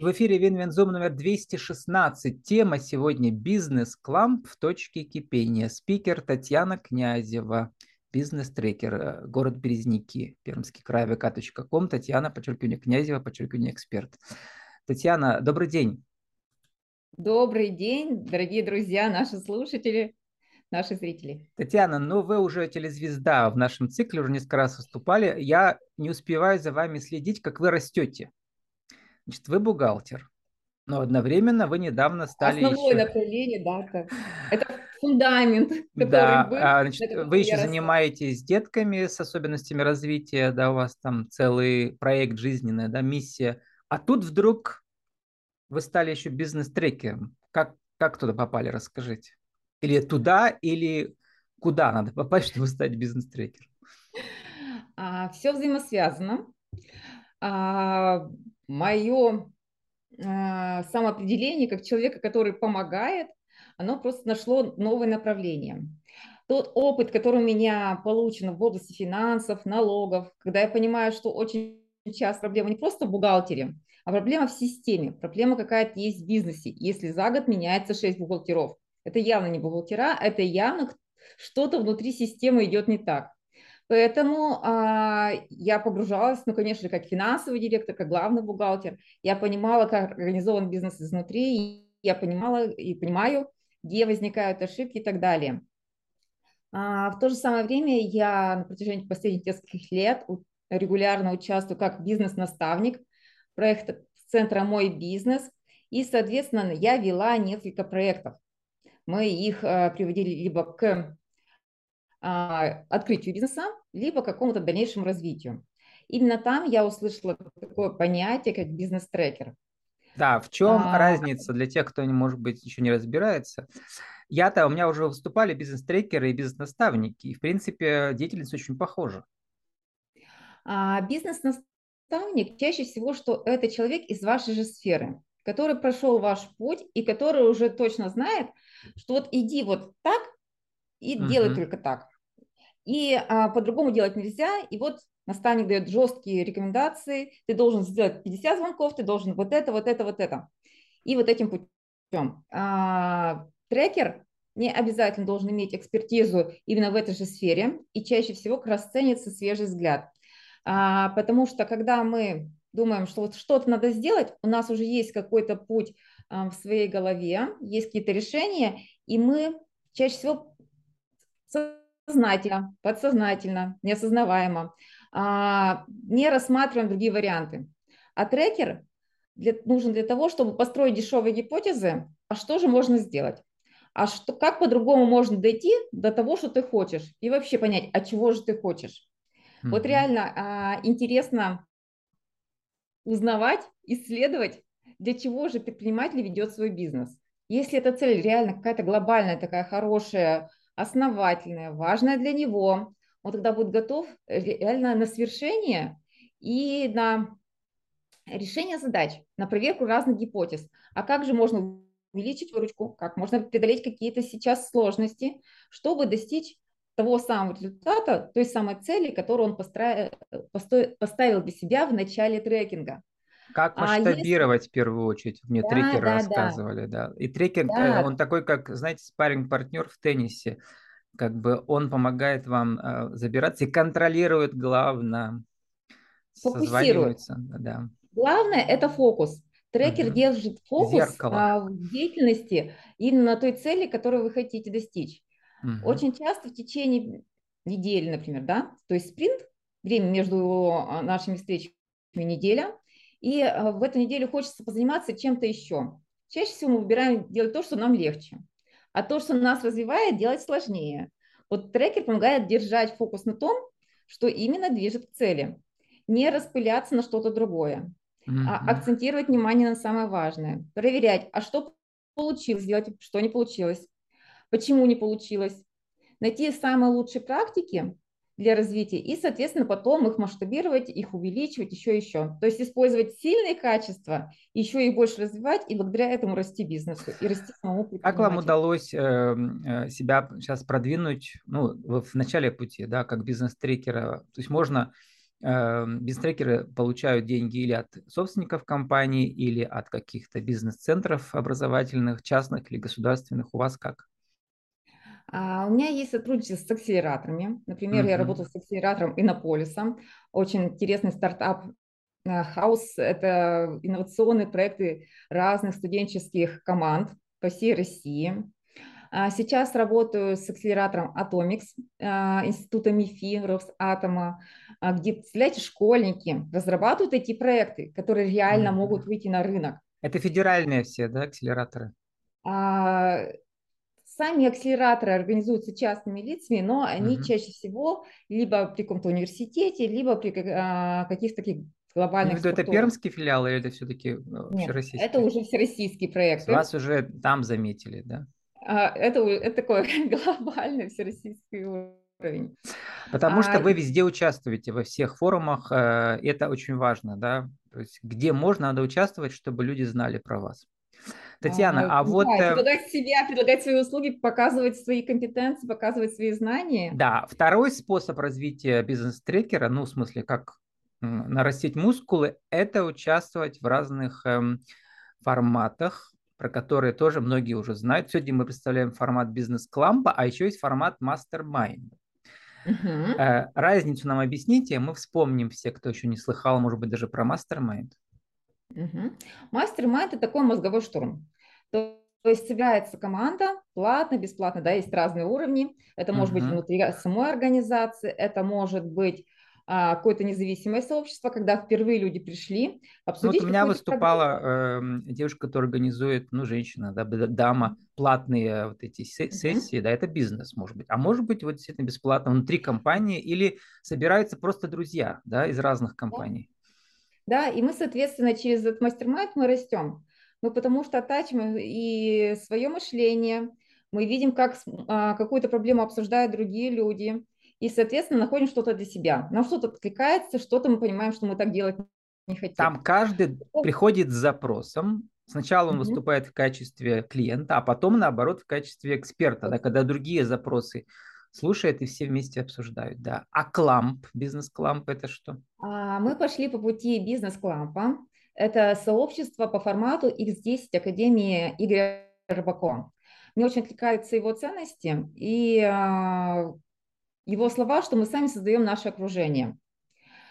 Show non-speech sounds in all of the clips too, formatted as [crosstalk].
В эфире Винвензум номер 216. Тема сегодня «Бизнес-кламп в точке кипения». Спикер Татьяна Князева, бизнес-трекер, э, город Березники, Пермский край, vk.com. Татьяна, подчеркивание, Князева, подчеркивание, эксперт. Татьяна, добрый день. Добрый день, дорогие друзья, наши слушатели, наши зрители. Татьяна, ну вы уже телезвезда в нашем цикле, уже несколько раз выступали. Я не успеваю за вами следить, как вы растете. Значит, вы бухгалтер, но одновременно вы недавно стали Основное еще... направление, да, как... это фундамент, [laughs] который Да, был, а, значит, на вы еще росла. занимаетесь детками с особенностями развития, да, у вас там целый проект жизненный, да, миссия. А тут вдруг вы стали еще бизнес-трекером. Как, как туда попали, расскажите. Или туда, или куда надо попасть, [laughs] чтобы стать бизнес-трекером? А, все взаимосвязано. А, мое а, самоопределение как человека, который помогает, оно просто нашло новое направление. Тот опыт, который у меня получен в области финансов, налогов, когда я понимаю, что очень часто проблема не просто в бухгалтере, а проблема в системе, проблема какая-то есть в бизнесе, если за год меняется 6 бухгалтеров. Это явно не бухгалтера, это явно что-то внутри системы идет не так. Поэтому а, я погружалась, ну, конечно, как финансовый директор, как главный бухгалтер. Я понимала, как организован бизнес изнутри, и я понимала и понимаю, где возникают ошибки и так далее. А, в то же самое время я на протяжении последних нескольких лет регулярно участвую как бизнес-наставник проекта центра «Мой бизнес», и, соответственно, я вела несколько проектов. Мы их а, приводили либо к открытию бизнеса, либо какому-то дальнейшему развитию. Именно там я услышала такое понятие, как бизнес-трекер. Да, в чем а... разница для тех, кто, может быть, еще не разбирается? Я-то, у меня уже выступали бизнес-трекеры и бизнес-наставники, и, в принципе, деятельность очень похожа. А, бизнес-наставник чаще всего, что это человек из вашей же сферы, который прошел ваш путь и который уже точно знает, что вот иди вот так и uh-huh. делай только так. И а, по-другому делать нельзя. И вот наставник дает жесткие рекомендации. Ты должен сделать 50 звонков, ты должен вот это, вот это, вот это. И вот этим путем. А, трекер не обязательно должен иметь экспертизу именно в этой же сфере. И чаще всего как раз ценится свежий взгляд. А, потому что когда мы думаем, что вот что-то надо сделать, у нас уже есть какой-то путь а, в своей голове, есть какие-то решения, и мы чаще всего сознательно, подсознательно, неосознаваемо, а, не рассматриваем другие варианты. А трекер для, нужен для того, чтобы построить дешевые гипотезы, а что же можно сделать? А что, как по-другому можно дойти до того, что ты хочешь? И вообще понять, а чего же ты хочешь? Mm-hmm. Вот реально а, интересно узнавать, исследовать, для чего же предприниматель ведет свой бизнес. Если эта цель реально какая-то глобальная, такая хорошая, основательное, важное для него, он тогда будет готов реально на свершение и на решение задач, на проверку разных гипотез. А как же можно увеличить выручку, как можно преодолеть какие-то сейчас сложности, чтобы достичь того самого результата, той самой цели, которую он построил, поставил для себя в начале трекинга. Как масштабировать а если... в первую очередь? Мне да, трекеры да, рассказывали, да. да. И трекер, да. он такой, как, знаете, спарринг-партнер в теннисе. Как бы он помогает вам э, забираться и контролирует, главное, Фокусирует. Да. Главное – это фокус. Трекер угу. держит фокус а, в деятельности именно на той цели, которую вы хотите достичь. Угу. Очень часто в течение недели, например, да, то есть спринт, время между а, нашими встречами неделя, и э, в эту неделю хочется позаниматься чем-то еще. Чаще всего мы выбираем делать то, что нам легче, а то, что нас развивает, делать сложнее. Вот трекер помогает держать фокус на том, что именно движет к цели, не распыляться на что-то другое, mm-hmm. а акцентировать внимание на самое важное, проверять, а что получилось сделать, что не получилось, почему не получилось, найти самые лучшие практики для развития и, соответственно, потом их масштабировать, их увеличивать еще еще. То есть использовать сильные качества, еще и больше развивать, и благодаря этому расти бизнесу и расти самому Как вам удалось эм, э, себя сейчас продвинуть ну, в начале пути, да, как бизнес-трекера? То есть можно Эм, бизнес-трекеры получают деньги или от собственников компании, или от каких-то бизнес-центров образовательных, частных или государственных. У вас как? А, у меня есть сотрудничество с акселераторами. Например, я работаю с акселератором Иннополиса. Очень интересный стартап Хаус – это инновационные проекты разных студенческих команд по всей России. А, сейчас работаю с акселератором Atomics, а, института МИФИ, Росатома, где, представляете, школьники разрабатывают эти проекты, которые реально могут выйти на рынок. Это федеральные все, да, акселераторы? Сами акселераторы организуются частными лицами, но они угу. чаще всего либо при каком-то университете, либо при а, каких-то таких глобальных виду, Это пермский филиал или это все-таки э, всероссийский? это уже всероссийский проект. Вас уже там заметили, да? А, это, это такой [laughs] глобальный всероссийский уровень. Потому а, что вы везде участвуете, во всех форумах, э, это очень важно, да? То есть где можно, надо участвовать, чтобы люди знали про вас. Татьяна, а, а вот... Да, э, предлагать себя, предлагать свои услуги, показывать свои компетенции, показывать свои знания. Да, второй способ развития бизнес-трекера, ну, в смысле, как нарастить мускулы, это участвовать в разных эм, форматах, про которые тоже многие уже знают. Сегодня мы представляем формат бизнес-клампа, а еще есть формат мастер-майнд. Э, разницу нам объясните, мы вспомним все, кто еще не слыхал, может быть, даже про мастер-майнд. Угу. Мастер-майнд – это такой мозговой штурм. То, то есть собирается команда, платно, бесплатно, да, есть разные уровни. Это может uh-huh. быть внутри самой организации, это может быть а, какое-то независимое сообщество, когда впервые люди пришли обсудить. Ну, вот у меня выступала э, девушка, которая организует, ну, женщина, да, дама, платные вот эти сессии, uh-huh. да, это бизнес, может быть. А может быть, вот действительно бесплатно внутри компании или собираются просто друзья, да, из разных компаний. Да, и мы, соответственно, через этот мастер-майнд мы растем. Ну, потому что оттачиваем и свое мышление, мы видим, как а, какую-то проблему обсуждают другие люди, и, соответственно, находим что-то для себя. Нам что-то откликается, что-то мы понимаем, что мы так делать не хотим. Там каждый приходит с запросом. Сначала он mm-hmm. выступает в качестве клиента, а потом, наоборот, в качестве эксперта, да, когда другие запросы слушает и все вместе обсуждают. Да. А кламп, бизнес-кламп это что? А, мы пошли по пути бизнес-клампа. Это сообщество по формату X10 Академии Игоря Рыбакова. Мне очень откликаются его ценности и а, его слова, что мы сами создаем наше окружение.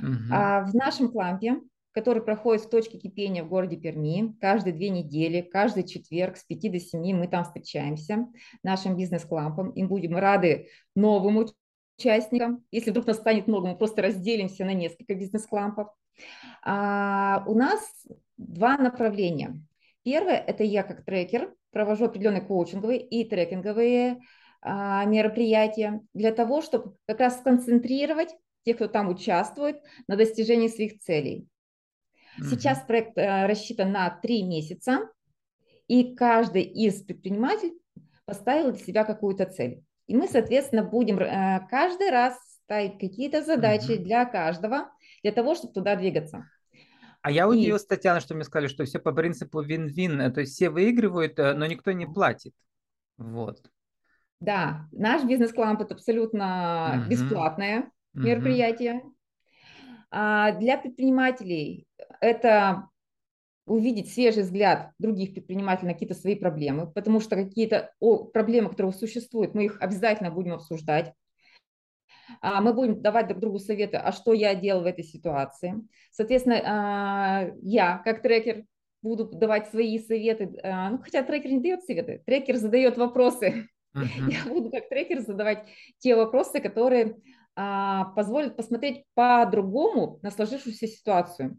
Угу. В нашем клампе, который проходит в точке кипения в городе Перми, каждые две недели, каждый четверг с 5 до 7 мы там встречаемся нашим бизнес-клампом. Им будем рады новым участникам. Если вдруг нас станет много, мы просто разделимся на несколько бизнес-клампов. А, у нас два направления. Первое – это я как трекер провожу определенные коучинговые и трекинговые а, мероприятия для того, чтобы как раз сконцентрировать тех, кто там участвует, на достижении своих целей. Сейчас проект э, рассчитан на три месяца, и каждый из предпринимателей поставил для себя какую-то цель. И мы, соответственно, будем э, каждый раз ставить какие-то задачи угу. для каждого, для того, чтобы туда двигаться. А я удивилась, и... Татьяна, что мне сказали, что все по принципу вин-вин, э, то есть все выигрывают, но никто не платит. Вот. Да, наш бизнес-клаб это абсолютно угу. бесплатное угу. мероприятие. А для предпринимателей это увидеть свежий взгляд других предпринимателей на какие-то свои проблемы, потому что какие-то проблемы, которые существуют, мы их обязательно будем обсуждать. А, мы будем давать друг другу советы, а что я делал в этой ситуации. Соответственно, а, я как трекер буду давать свои советы, а, ну, хотя трекер не дает советы, трекер задает вопросы. Uh-huh. Я буду как трекер задавать те вопросы, которые позволят посмотреть по-другому на сложившуюся ситуацию.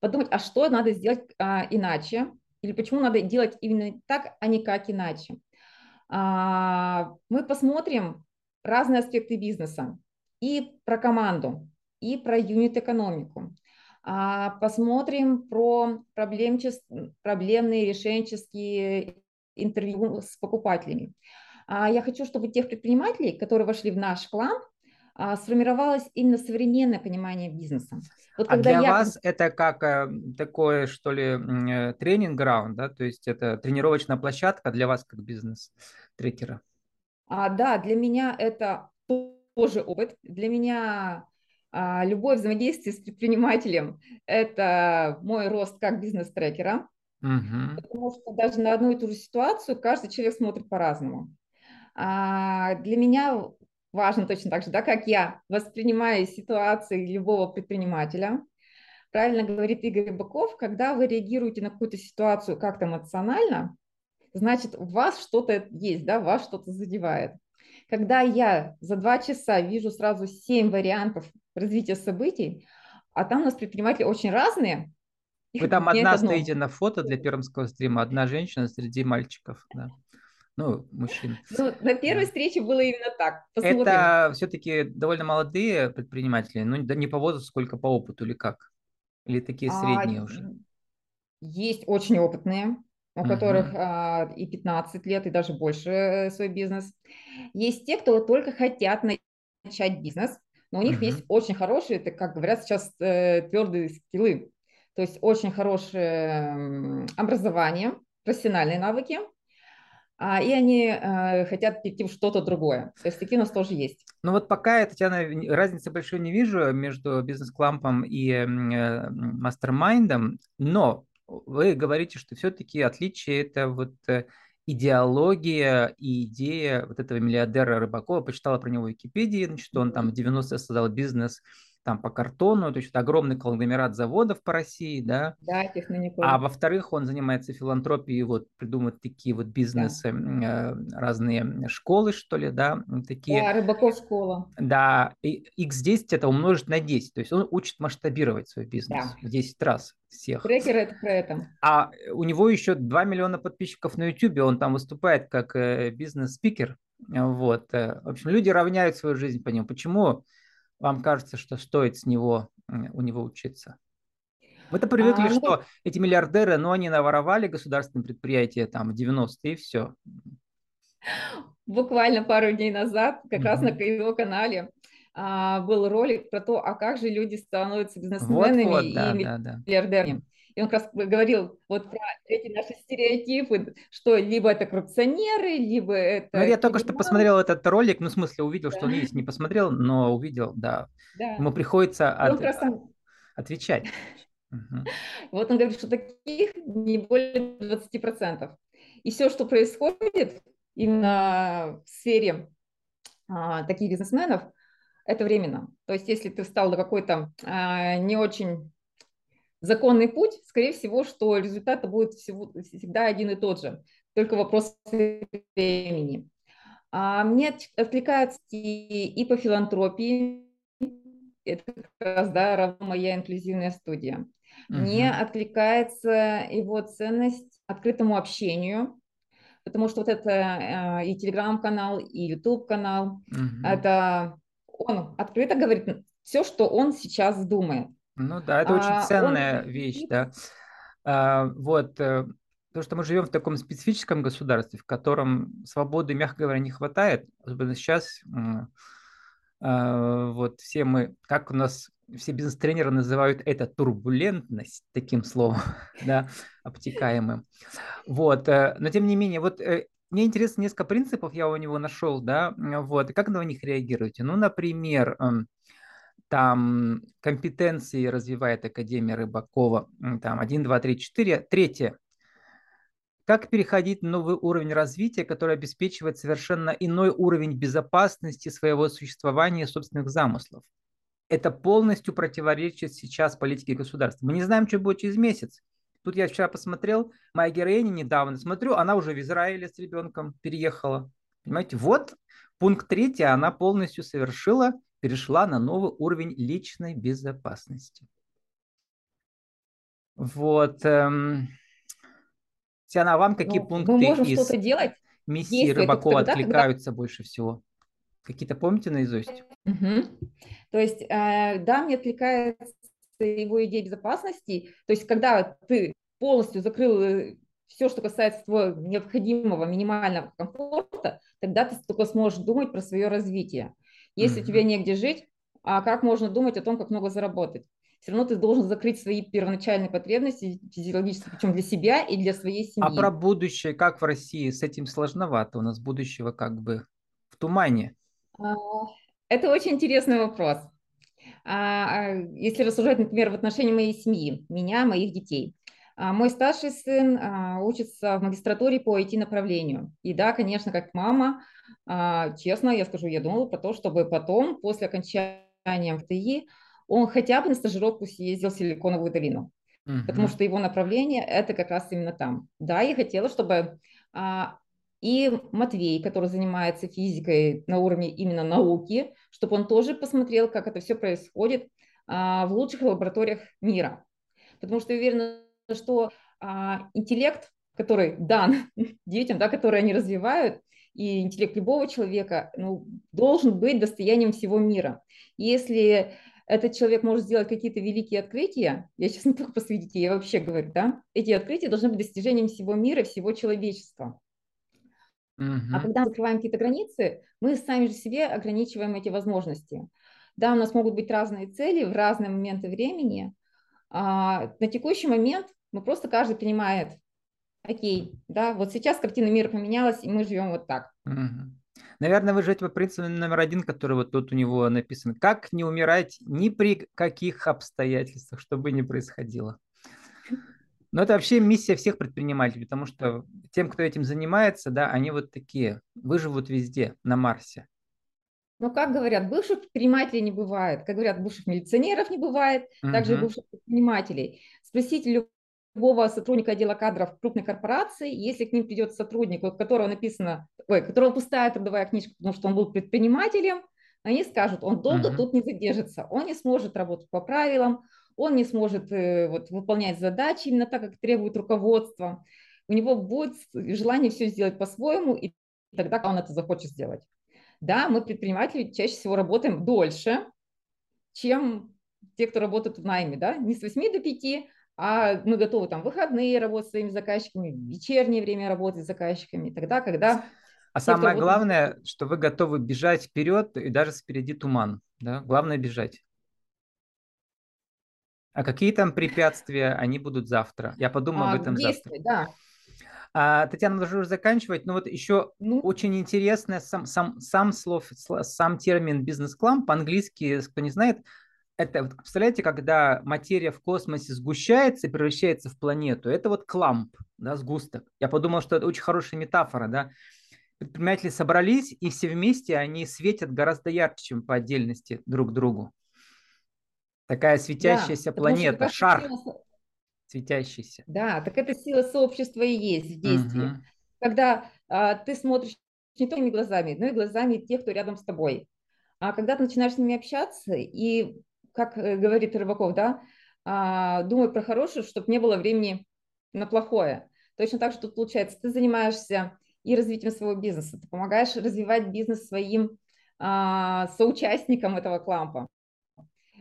Подумать, а что надо сделать иначе, или почему надо делать именно так, а не как иначе. Мы посмотрим, разные аспекты бизнеса. И про команду, и про юнит-экономику. А, посмотрим про проблемные решенческие интервью с покупателями. А, я хочу, чтобы тех предпринимателей, которые вошли в наш клан, а, сформировалось именно современное понимание бизнеса. Вот а для я... вас это как э, такое, что ли, э, тренинг-граунд, да? То есть это тренировочная площадка для вас как бизнес-трекера? А, да, для меня это тоже опыт. Для меня А, любое взаимодействие с предпринимателем – это мой рост как бизнес-трекера, Мгм. потому что даже на одну и ту же ситуацию каждый человек смотрит по-разному. А, Для меня важно точно так же, да, как я воспринимаю ситуации любого предпринимателя. Правильно говорит Игорь Баков, когда вы реагируете на какую-то ситуацию как-то эмоционально, значит, у вас что-то есть, да, вас что-то задевает. Когда я за два часа вижу сразу семь вариантов развития событий, а там у нас предприниматели очень разные, Вы там одна одно. стоите на фото для пермского стрима, одна женщина среди мальчиков, да. Ну, мужчин. Ну, на первой встрече было именно так. Посмотрим. Это все-таки довольно молодые предприниматели, ну, не по возрасту, сколько по опыту или как? Или такие А, средние уже? Есть очень опытные, у Мгм. которых а, и 15 лет, и даже больше свой бизнес. Есть те, кто только хотят начать бизнес, но у них Мгм. есть очень хорошие, это, как говорят сейчас, э, твердые скиллы. То есть очень хорошее образование, профессиональные навыки, а, и они э, хотят перейти в что-то другое. То есть такие у нас тоже есть. Ну вот пока я, Татьяна, разницы большой не вижу между бизнес-клампом и э, мастер-майндом, но вы говорите, что все-таки отличие это вот э, идеология и идея вот этого миллиардера Рыбакова. Почитала про него в Википедии, значит, он там в 90-е создал бизнес там по картону, то есть это огромный конгломерат заводов по России, да, Да, технониколь. а во-вторых, он занимается филантропией, вот придумывает такие вот бизнесы, м, э, разные школы, что ли, да, такие. Да, Рыбаков школа. Да, и x10 это умножить на 10, то есть он учит масштабировать свой бизнес Да. в 10 раз всех. Трекер это про это. А у него еще 2 миллиона подписчиков на YouTube, он там выступает как э, бизнес-спикер. Вот. э, В общем, люди равняют свою жизнь по нему. Почему вам кажется, что стоит с него, у него учиться? Вы-то привыкли, А, ну, что эти миллиардеры, ну, они наворовали государственные предприятия там в 90-е и все. Буквально пару дней назад, как раз на его канале, а, был ролик про то, а как же люди становятся бизнесменами да, и да, да. И он как раз говорил вот про эти наши стереотипы, что либо это коррупционеры, либо это... Ну, я только что криминал. посмотрел этот ролик, ну, в смысле, увидел, что он Да. есть, не посмотрел, но увидел, да. Да. Ему приходится от- там, отвечать. [laughs] Мгм. вот он говорит, что таких не более 20%. И все, что происходит именно в сфере а, таких бизнесменов, это временно. То есть если ты встал на какой-то а, не очень законный путь, скорее всего, что результат будет всего, всегда один и тот же, только вопрос времени. А мне от- откликается и, и по филантропии, это как раз, да, равно моя инклюзивная студия. Мне Мгм. откликается его ценность открытому общению, потому что вот это э, и телеграм-канал, и YouTube-канал, Мгм. это он открыто говорит все, что он сейчас думает. Ну да, это очень А, он ценная не вещь, да. А, Вот, э, потому что мы живем в таком специфическом государстве, в котором свободы, мягко говоря, не хватает, особенно сейчас. а, Вот все мы, как у нас все бизнес-тренеры называют это турбулентность, таким словом, [laughs] да, обтекаемым. Вот, э, но тем не менее, вот э, мне интересно несколько принципов, я у него нашел, да, вот, как на них реагируете? Ну, например, эм, там компетенции развивает Академия Рыбакова, там 1, 2, 3, 4. Третье. Как переходить на новый уровень развития, который обеспечивает совершенно иной уровень безопасности своего существования и собственных замыслов? Это полностью противоречит сейчас политике государства. Мы не знаем, что будет через месяц. Тут я вчера посмотрел, моя героиня недавно, смотрю, она уже в Израиле с ребенком переехала. Понимаете, вот пункт третий, она полностью совершила, перешла на новый уровень личной безопасности. Вот. эм, Тиана, а вам какие Ну, пункты мы можем из что-то делать. миссии Рыбакова тогда, когда- откликаются больше всего? Какие-то помните наизусть? Мгм. То есть, э, да, мне откликается его идея безопасности. То есть, когда ты полностью закрыл все, что касается твоего необходимого минимального комфорта, тогда ты только сможешь думать про свое развитие. Если Мгм. тебе негде жить, а как можно думать о том, как много заработать? Все равно ты должен закрыть свои первоначальные потребности физиологические, причем для себя и для своей семьи. А про будущее, как в России, с этим сложновато. У нас будущего как бы в тумане. А, Это очень интересный вопрос. А, а, если рассуждать, например, в отношении моей семьи, меня, моих детей. А, мой старший сын учится в магистратуре по IT-направлению. И да, конечно, как мама, честно, я скажу, я думала про то, чтобы потом, после окончания МТИ, он хотя бы на стажировку съездил в Силиконовую долину. Угу. Потому что его направление – это как раз именно там. Да, я хотела, чтобы и Матвей, который занимается физикой на уровне именно науки, чтобы он тоже посмотрел, как это все происходит а, в лучших лабораториях мира. Потому что я уверена, что а, интеллект, который дан [laughs] детям, да, который они развивают, и интеллект любого человека ну, должен быть достоянием всего мира. Если этот человек может сделать какие-то великие открытия, я сейчас не только по я вообще говорю, да, эти открытия должны быть достижением всего мира, всего человечества. Uh-huh. А когда мы закрываем какие-то границы, мы сами же себе ограничиваем эти возможности. Да, у нас могут быть разные цели в разные моменты времени. А на текущий момент мы просто каждый принимает, окей, да, вот сейчас картина мира поменялась, и мы живем вот так. Наверное, вы живете по принципу номер один, который вот тут у него написан. Как не умирать ни при каких обстоятельствах, чтобы не происходило. Но это вообще миссия всех предпринимателей, потому что тем, кто этим занимается, да, они вот такие, выживут везде, на Марсе. Но, как говорят, бывших предпринимателей не бывает. Как говорят, бывших милиционеров не бывает, uh-huh. также бывших предпринимателей. Спросите любого сотрудника отдела кадров крупной корпорации, если к ним придет сотрудник, у которого написано, ой, которого пустая трудовая книжка, потому что он был предпринимателем, они скажут, он долго uh-huh. тут не задержится, он не сможет работать по правилам, он не сможет э, вот, выполнять задачи именно так, как требует руководство. У него будет желание все сделать по-своему, и тогда он это захочет сделать. Да, мы предприниматели чаще всего работаем дольше, чем те, кто работает в найме, да, не с 8 до 5, а мы готовы там выходные работать с своими заказчиками, вечернее время работать с заказчиками, тогда, когда... А самое главное, что вы готовы бежать вперед и даже спереди туман, да, главное бежать. А какие там препятствия, они будут завтра? Я подумаю а, об этом завтра. Да. А, Татьяна, должна уже заканчивать, но вот еще ну. очень интересно сам, сам, сам слов, сам термин бизнес-клам по-английски, кто не знает, это, вот, представляете, когда материя в космосе сгущается и превращается в планету, это вот кламп, да, сгусток. Я подумал, что это очень хорошая метафора, да. Предприниматели собрались, и все вместе они светят гораздо ярче, чем по отдельности друг другу. Такая светящаяся да, планета, шар сила... светящийся. Да, так это сила сообщества и есть в действии. Угу. Когда а, ты смотришь не только глазами, но и глазами тех, кто рядом с тобой. А когда ты начинаешь с ними общаться, и, как э, говорит Рыбаков, да, а, думай про хорошее, чтобы не было времени на плохое. Точно так же тут получается, ты занимаешься и развитием своего бизнеса, ты помогаешь развивать бизнес своим а, соучастникам этого клампа.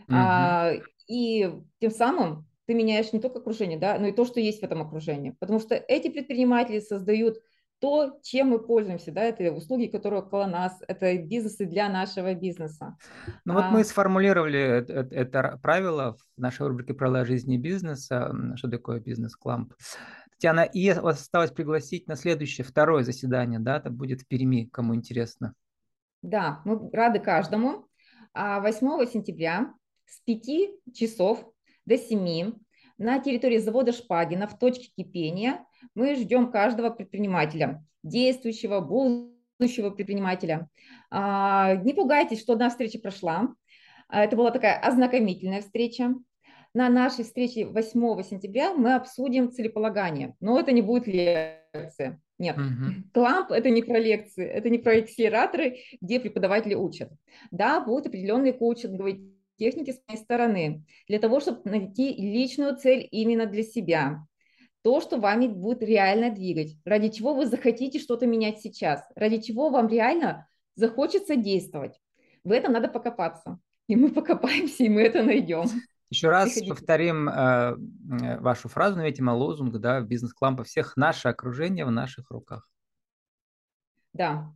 А, и тем самым ты меняешь не только окружение, да, но и то, что есть в этом окружении. Потому что эти предприниматели создают то, чем мы пользуемся, да, это услуги, которые около нас, это бизнесы для нашего бизнеса. Ну а... вот мы сформулировали это, это правило в нашей рубрике «Правила жизни и бизнеса», что такое бизнес-кламп. Татьяна, и осталось пригласить на следующее, второе заседание, да, это будет в Перми, кому интересно. Да, мы рады каждому. 8 а сентября с 5 часов до 7 на территории завода Шпагина в точке кипения мы ждем каждого предпринимателя, действующего, будущего предпринимателя. А, не пугайтесь, что одна встреча прошла. А, это была такая ознакомительная встреча. На нашей встрече 8 сентября мы обсудим целеполагание, но это не будет лекция. Нет, угу. Кламп это не про лекции, это не про акселераторы, где преподаватели учат. Да, будут определенные коучинговые техники с моей стороны, для того, чтобы найти личную цель именно для себя. То, что вами будет реально двигать, ради чего вы захотите что-то менять сейчас, ради чего вам реально захочется действовать. В этом надо покопаться. И мы [laughs] покопаемся, и мы это найдем. Еще раз Приходите. повторим э, вашу фразу, видимо, лозунг, да, бизнес-клампа всех, наше окружение в наших руках. Да,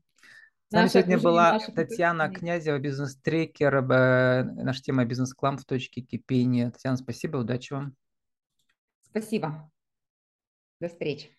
с нами сегодня была Татьяна Князева, бизнес-трекер. Э, наша тема «Бизнес-клам в точке кипения». Татьяна, спасибо, удачи вам. Спасибо. До встречи.